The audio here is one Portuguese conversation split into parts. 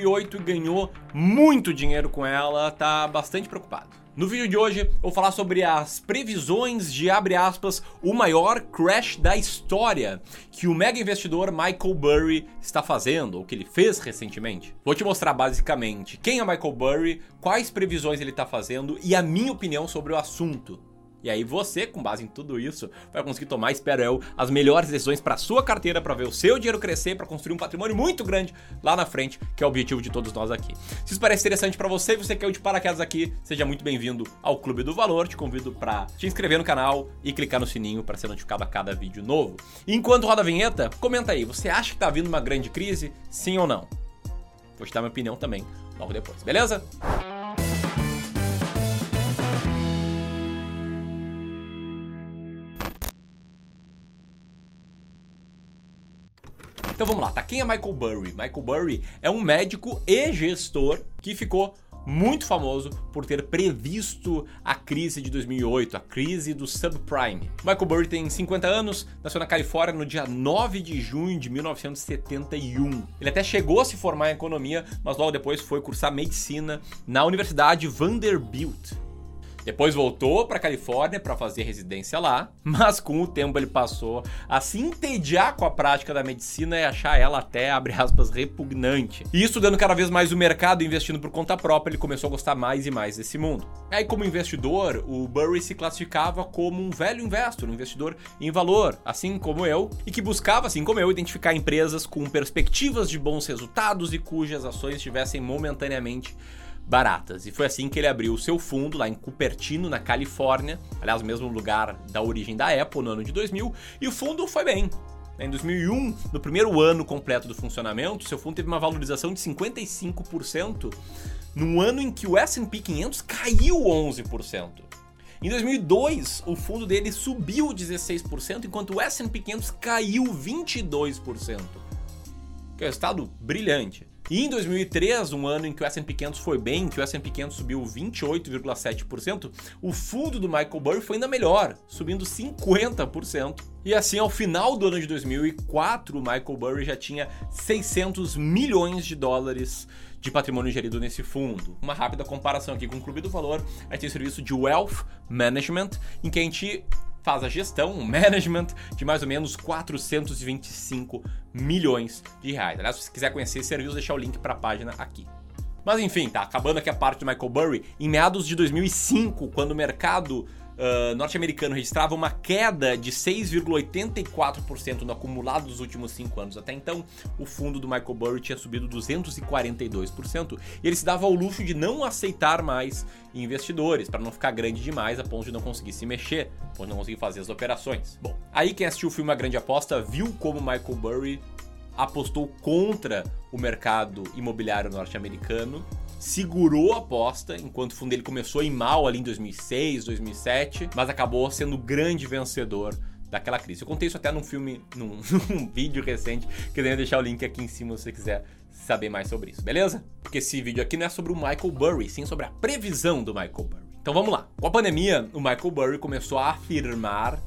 2008 e ganhou muito dinheiro com ela, tá bastante preocupado. No vídeo de hoje eu vou falar sobre as previsões de abre aspas o maior crash da história que o mega investidor Michael Burry está fazendo, ou que ele fez recentemente. Vou te mostrar basicamente quem é Michael Burry, quais previsões ele está fazendo e a minha opinião sobre o assunto. E aí você, com base em tudo isso, vai conseguir tomar, espero eu, as melhores decisões para sua carteira, para ver o seu dinheiro crescer, para construir um patrimônio muito grande lá na frente, que é o objetivo de todos nós aqui. Se isso parece interessante para você e você quer o de paraquedas aqui, seja muito bem-vindo ao Clube do Valor. Te convido para te inscrever no canal e clicar no sininho para ser notificado a cada vídeo novo. Enquanto roda a vinheta, comenta aí, você acha que tá vindo uma grande crise? Sim ou não? Vou te dar minha opinião também logo depois, beleza? Então vamos lá, tá? Quem é Michael Burry? Michael Burry é um médico e gestor que ficou muito famoso por ter previsto a crise de 2008, a crise do subprime. Michael Burry tem 50 anos, nasceu na Califórnia no dia 9 de junho de 1971. Ele até chegou a se formar em economia, mas logo depois foi cursar medicina na Universidade Vanderbilt. Depois voltou para Califórnia para fazer residência lá, mas com o tempo ele passou a se entediar com a prática da medicina e achar ela até, abre aspas, repugnante. E estudando cada vez mais o mercado e investindo por conta própria, ele começou a gostar mais e mais desse mundo. Aí, como investidor, o Burry se classificava como um velho investor, um investidor em valor, assim como eu, e que buscava, assim como eu, identificar empresas com perspectivas de bons resultados e cujas ações estivessem momentaneamente baratas. E foi assim que ele abriu o seu fundo lá em Cupertino, na Califórnia, aliás, mesmo lugar da origem da Apple no ano de 2000, e o fundo foi bem. Em 2001, no primeiro ano completo do funcionamento, seu fundo teve uma valorização de 55%, num ano em que o S&P 500 caiu 11%. Em 2002, o fundo dele subiu 16%, enquanto o S&P 500 caiu 22%. Que é um resultado brilhante. E em 2003, um ano em que o S&P 500 foi bem, que o S&P 500 subiu 28,7%, o fundo do Michael Burry foi ainda melhor, subindo 50%. E assim, ao final do ano de 2004, o Michael Burry já tinha 600 milhões de dólares de patrimônio gerido nesse fundo. Uma rápida comparação aqui com o Clube do Valor, a gente tem o serviço de Wealth Management, em que a gente faz a gestão, o management de mais ou menos 425 milhões de reais. Aliás, se você quiser conhecer esse serviço, deixar o link para a página aqui. Mas enfim, tá acabando aqui a parte do Michael Burry. Em meados de 2005, quando o mercado uh, norte-americano registrava uma queda de 6,84% no acumulado dos últimos 5 anos. Até então, o fundo do Michael Burry tinha subido 242%, e ele se dava ao luxo de não aceitar mais investidores, para não ficar grande demais a ponto de não conseguir se mexer, a ponto de não conseguir fazer as operações. Bom, aí quem assistiu o filme A Grande Aposta viu como Michael Burry apostou contra o mercado imobiliário norte-americano segurou a aposta, enquanto o fundo dele começou a ir mal ali em 2006, 2007, mas acabou sendo o grande vencedor daquela crise. Eu contei isso até num filme, num, num vídeo recente, que eu ia deixar o link aqui em cima se você quiser saber mais sobre isso, beleza? Porque esse vídeo aqui não é sobre o Michael Burry, sim sobre a previsão do Michael Burry. Então vamos lá. Com a pandemia, o Michael Burry começou a afirmar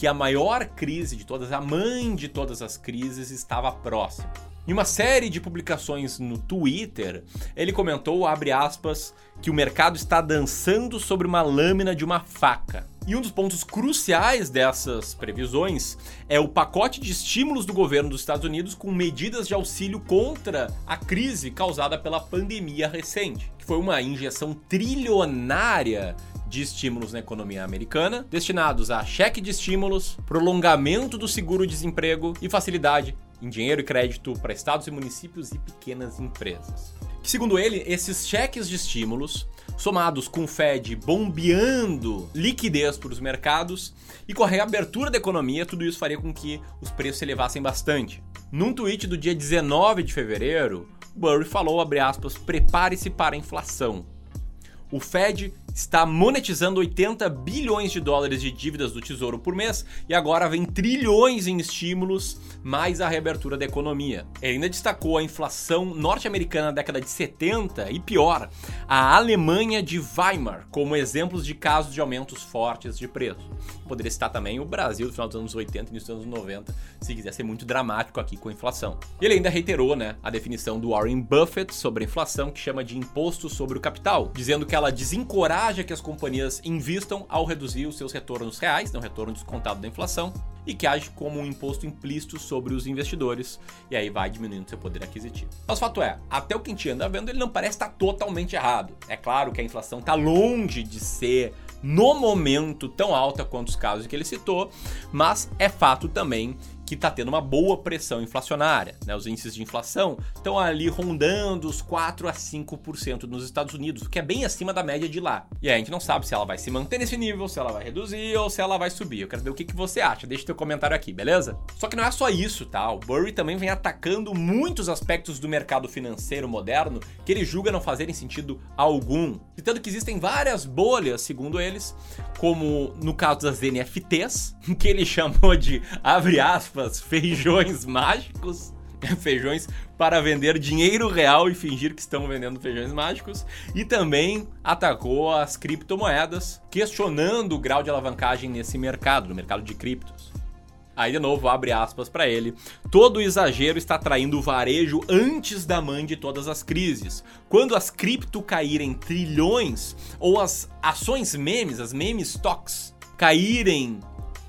que a maior crise de todas, a mãe de todas as crises, estava próxima. Em uma série de publicações no Twitter, ele comentou, abre aspas, que o mercado está dançando sobre uma lâmina de uma faca. E um dos pontos cruciais dessas previsões é o pacote de estímulos do governo dos Estados Unidos com medidas de auxílio contra a crise causada pela pandemia recente, que foi uma injeção trilionária de estímulos na economia americana, destinados a cheque de estímulos, prolongamento do seguro-desemprego e facilidade em dinheiro e crédito para estados e municípios e pequenas empresas. Segundo ele, esses cheques de estímulos, somados com o Fed bombeando liquidez para os mercados e com a reabertura da economia, tudo isso faria com que os preços se elevassem bastante. Num tweet do dia 19 de fevereiro, Burry falou, aspas, prepare-se para a inflação. O Fed está monetizando 80 bilhões de dólares de dívidas do Tesouro por mês e agora vem trilhões em estímulos, mais a reabertura da economia. Ele ainda destacou a inflação norte-americana na década de 70 e pior, a Alemanha de Weimar como exemplos de casos de aumentos fortes de preço. Poderia citar também o Brasil do final dos anos 80 e início dos anos 90, se quiser ser muito dramático aqui com a inflação. Ele ainda reiterou né, a definição do Warren Buffett sobre a inflação, que chama de imposto sobre o capital, dizendo que ela desencoraja que as companhias invistam ao reduzir os seus retornos reais, não retorno descontado da inflação, e que age como um imposto implícito sobre os investidores, e aí vai diminuindo seu poder aquisitivo. Mas o fato é, até o que a gente anda vendo, ele não parece estar totalmente errado. É claro que a inflação está longe de ser no momento tão alta quanto os casos que ele citou, mas é fato também que está tendo uma boa pressão inflacionária. Né? Os índices de inflação estão ali rondando os 4 a 5% nos Estados Unidos, o que é bem acima da média de lá. E aí a gente não sabe se ela vai se manter nesse nível, se ela vai reduzir ou se ela vai subir. Eu quero ver o que, que você acha. Deixa teu comentário aqui, beleza? Só que não é só isso, tá? O Burry também vem atacando muitos aspectos do mercado financeiro moderno que ele julga não fazerem sentido algum. Citando que existem várias bolhas, segundo eles, como no caso das NFTs, que ele chamou de, abre aspas, aspas, feijões mágicos. Feijões para vender dinheiro real e fingir que estão vendendo feijões mágicos. E também atacou as criptomoedas, questionando o grau de alavancagem nesse mercado, no mercado de criptos. Aí de novo, abre aspas para ele. Todo exagero está traindo o varejo antes da mãe de todas as crises. Quando as cripto caírem trilhões ou as ações memes, as meme stocks, caírem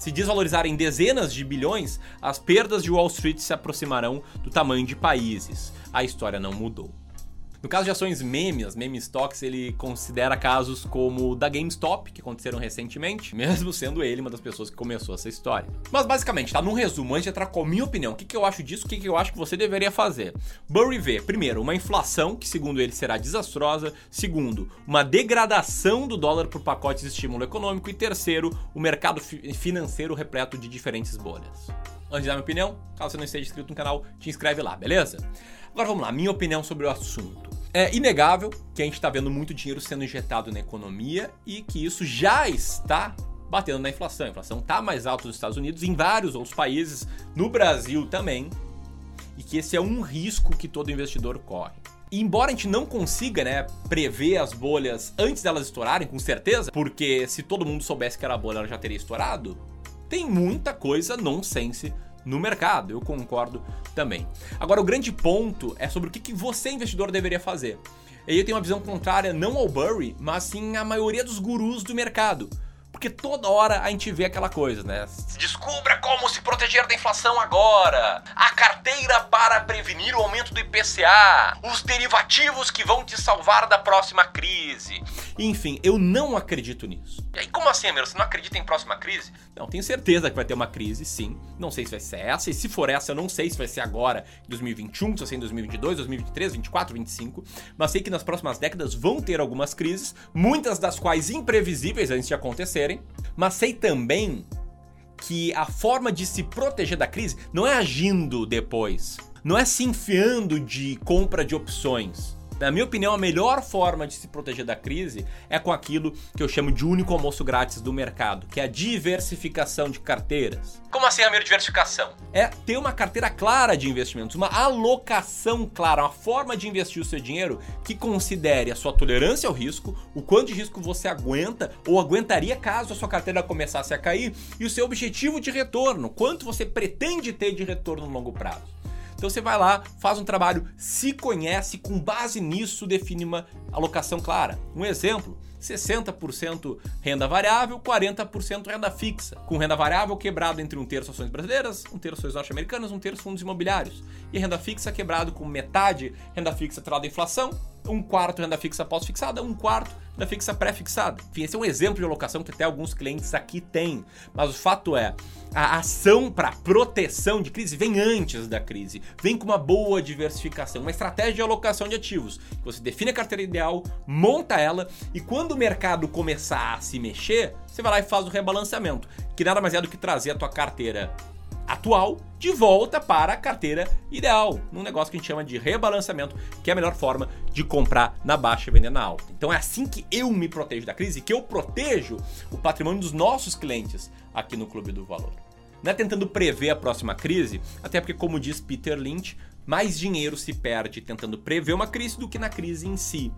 se desvalorizarem dezenas de bilhões, as perdas de Wall Street se aproximarão do tamanho de países. A história não mudou. No caso de ações meme, as meme stocks, ele considera casos como o da GameStop, que aconteceram recentemente, mesmo sendo ele uma das pessoas que começou essa história. Mas basicamente, tá? Num resumo, antes de entrar com a minha opinião, o que, que eu acho disso, o que, que eu acho que você deveria fazer. Burry vê, primeiro, uma inflação, que segundo ele será desastrosa. Segundo, uma degradação do dólar por pacotes de estímulo econômico. E terceiro, o mercado fi financeiro repleto de diferentes bolhas. Antes de dar minha opinião, caso você não esteja inscrito no canal, te inscreve lá, beleza? Agora vamos lá, minha opinião sobre o assunto. É inegável que a gente está vendo muito dinheiro sendo injetado na economia e que isso já está batendo na inflação. A inflação está mais alta nos Estados Unidos, em vários outros países, no Brasil também, e que esse é um risco que todo investidor corre. E embora a gente não consiga, né, prever as bolhas antes delas estourarem, com certeza, porque se todo mundo soubesse que era bolha, ela já teria estourado, tem muita coisa nonsense no mercado. Eu concordo também. Agora, o grande ponto é sobre o que, você, investidor, deveria fazer. E eu tenho uma visão contrária não ao Burry, mas sim à maioria dos gurus do mercado. Porque toda hora a gente vê aquela coisa, né? Descubra como se proteger da inflação agora. A carteira para prevenir o aumento do IPCA. Os derivativos que vão te salvar da próxima crise. Enfim, eu não acredito nisso. E aí, como assim, Amir? Você não acredita em próxima crise? Não, tenho certeza que vai ter uma crise, sim. Não sei se vai ser essa. E se for essa, eu não sei se vai ser agora, em 2021, se vai ser em 2022, 2023, 2024, 2025. Mas sei que nas próximas décadas vão ter algumas crises, muitas das quais imprevisíveis antes de acontecerem mas sei também que a forma de se proteger da crise não é agindo depois, não é se enfiando de compra de opções na minha opinião, a melhor forma de se proteger da crise é com aquilo que eu chamo de único almoço grátis do mercado, que é a diversificação de carteiras. Como assim a minha diversificação? É ter uma carteira clara de investimentos, uma alocação clara, uma forma de investir o seu dinheiro que considere a sua tolerância ao risco, o quanto de risco você aguenta ou aguentaria caso a sua carteira começasse a cair e o seu objetivo de retorno, quanto você pretende ter de retorno no longo prazo. Então você vai lá, faz um trabalho, se conhece, com base nisso define uma alocação clara. Um exemplo, 60% renda variável, 40% renda fixa, com renda variável quebrado entre um terço ações brasileiras, um terço ações norte-americanas, um terço fundos imobiliários, e renda fixa quebrado com metade renda fixa atrelada à inflação, um quarto renda fixa pós-fixada, um quarto renda fixa pré-fixada. Enfim, esse é um exemplo de alocação que até alguns clientes aqui têm. Mas o fato é, a ação para proteção de crise vem antes da crise, vem com uma boa diversificação, uma estratégia de alocação de ativos. Você define a carteira ideal, monta ela e quando o mercado começar a se mexer, você vai lá e faz o rebalanceamento, que nada mais é do que trazer a tua carteira atual de volta para a carteira ideal, num negócio que a gente chama de rebalanceamento, que é a melhor forma de comprar na baixa e vender na alta. Então é assim que eu me protejo da crise, que eu protejo o patrimônio dos nossos clientes aqui no Clube do Valor. Não é tentando prever a próxima crise, até porque, como diz Peter Lynch, mais dinheiro se perde tentando prever uma crise do que na crise em si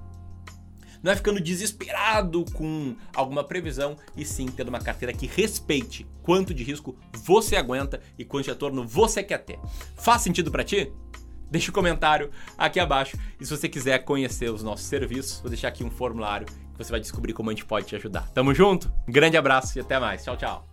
não é ficando desesperado com alguma previsão, e sim tendo uma carteira que respeite quanto de risco você aguenta e quanto de retorno você quer ter. Faz sentido para ti? Deixa um comentário aqui abaixo. E se você quiser conhecer os nossos serviços, vou deixar aqui um formulário que você vai descobrir como a gente pode te ajudar. Tamo junto? Um grande abraço e até mais. Tchau, tchau.